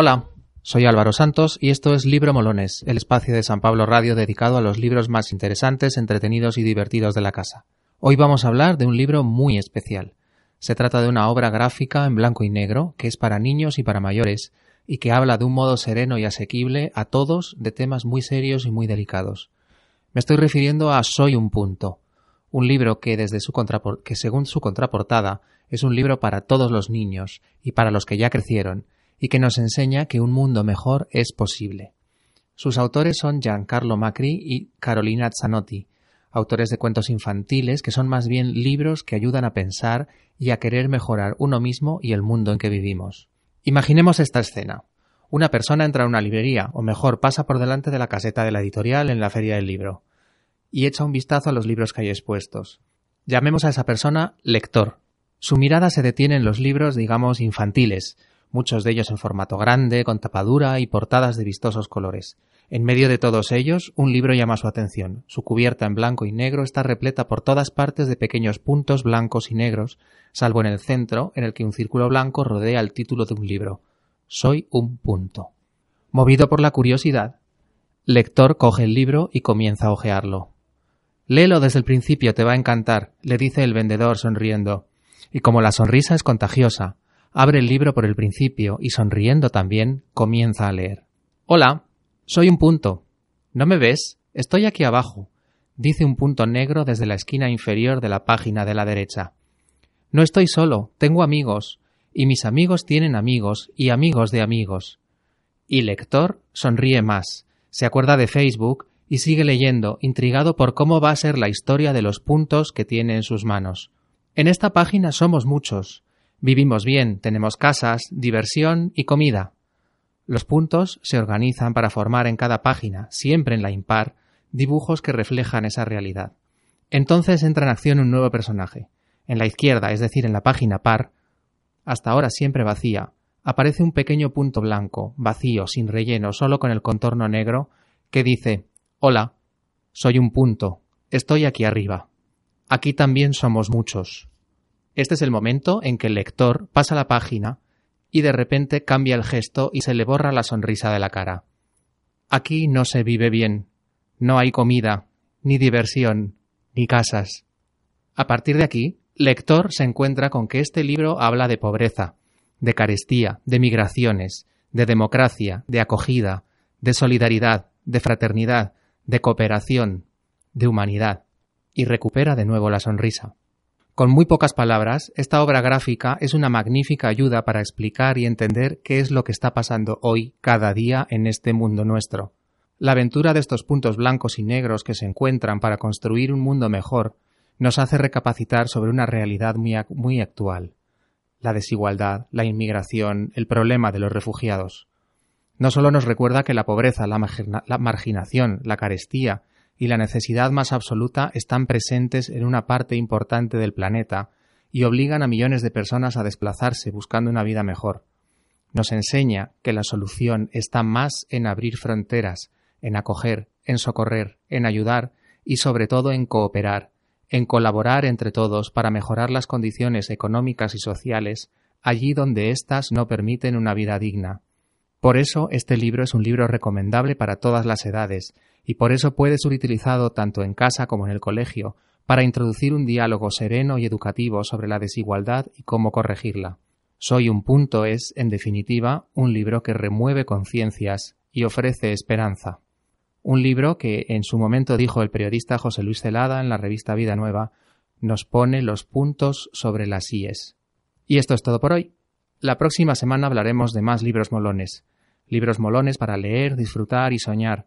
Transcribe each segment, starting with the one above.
Hola, soy Álvaro Santos y esto es Libro Molones, el espacio de San Pablo Radio dedicado a los libros más interesantes, entretenidos y divertidos de la casa. Hoy vamos a hablar de un libro muy especial. Se trata de una obra gráfica en blanco y negro que es para niños y para mayores y que habla de un modo sereno y asequible a todos de temas muy serios y muy delicados. Me estoy refiriendo a Soy un punto, un libro que desde su que según su contraportada es un libro para todos los niños y para los que ya crecieron y que nos enseña que un mundo mejor es posible. Sus autores son Giancarlo Macri y Carolina Zanotti, autores de cuentos infantiles que son más bien libros que ayudan a pensar y a querer mejorar uno mismo y el mundo en que vivimos. Imaginemos esta escena. Una persona entra a una librería, o mejor, pasa por delante de la caseta de la editorial en la feria del libro, y echa un vistazo a los libros que hay expuestos. Llamemos a esa persona lector. Su mirada se detiene en los libros, digamos, infantiles, muchos de ellos en formato grande, con tapadura y portadas de vistosos colores. En medio de todos ellos, un libro llama su atención. Su cubierta en blanco y negro está repleta por todas partes de pequeños puntos blancos y negros, salvo en el centro, en el que un círculo blanco rodea el título de un libro. Soy un punto. Movido por la curiosidad, lector coge el libro y comienza a hojearlo. Léelo desde el principio, te va a encantar, le dice el vendedor sonriendo. Y como la sonrisa es contagiosa, abre el libro por el principio y sonriendo también comienza a leer. Hola, soy un punto. ¿No me ves? Estoy aquí abajo, dice un punto negro desde la esquina inferior de la página de la derecha. No estoy solo, tengo amigos, y mis amigos tienen amigos y amigos de amigos. Y lector sonríe más, se acuerda de Facebook y sigue leyendo, intrigado por cómo va a ser la historia de los puntos que tiene en sus manos. En esta página somos muchos, Vivimos bien, tenemos casas, diversión y comida. Los puntos se organizan para formar en cada página, siempre en la impar, dibujos que reflejan esa realidad. Entonces entra en acción un nuevo personaje. En la izquierda, es decir, en la página par, hasta ahora siempre vacía, aparece un pequeño punto blanco, vacío, sin relleno, solo con el contorno negro, que dice Hola, soy un punto, estoy aquí arriba. Aquí también somos muchos. Este es el momento en que el lector pasa la página y de repente cambia el gesto y se le borra la sonrisa de la cara. Aquí no se vive bien, no hay comida, ni diversión, ni casas. A partir de aquí, lector se encuentra con que este libro habla de pobreza, de carestía, de migraciones, de democracia, de acogida, de solidaridad, de fraternidad, de cooperación, de humanidad, y recupera de nuevo la sonrisa. Con muy pocas palabras, esta obra gráfica es una magnífica ayuda para explicar y entender qué es lo que está pasando hoy, cada día, en este mundo nuestro. La aventura de estos puntos blancos y negros que se encuentran para construir un mundo mejor nos hace recapacitar sobre una realidad muy, actual. La desigualdad, la inmigración, el problema de los refugiados. No solo nos recuerda que la pobreza, la marginación, la carestía y la necesidad más absoluta están presentes en una parte importante del planeta y obligan a millones de personas a desplazarse buscando una vida mejor. Nos enseña que la solución está más en abrir fronteras, en acoger, en socorrer, en ayudar y sobre todo en cooperar, en colaborar entre todos para mejorar las condiciones económicas y sociales allí donde éstas no permiten una vida digna. Por eso este libro es un libro recomendable para todas las edades y por eso puede ser utilizado tanto en casa como en el colegio para introducir un diálogo sereno y educativo sobre la desigualdad y cómo corregirla. Soy un punto es, en definitiva, un libro que remueve conciencias y ofrece esperanza. Un libro que, en su momento dijo el periodista José Luis Celada en la revista Vida Nueva, nos pone los puntos sobre las IES. Y esto es todo por hoy. La próxima semana hablaremos de más libros molones. Libros molones para leer, disfrutar y soñar,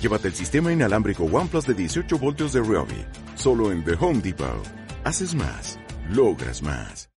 Llévate el sistema inalámbrico OnePlus de 18 voltios de Ryobi. Solo en The Home Depot. Haces más. Logras más.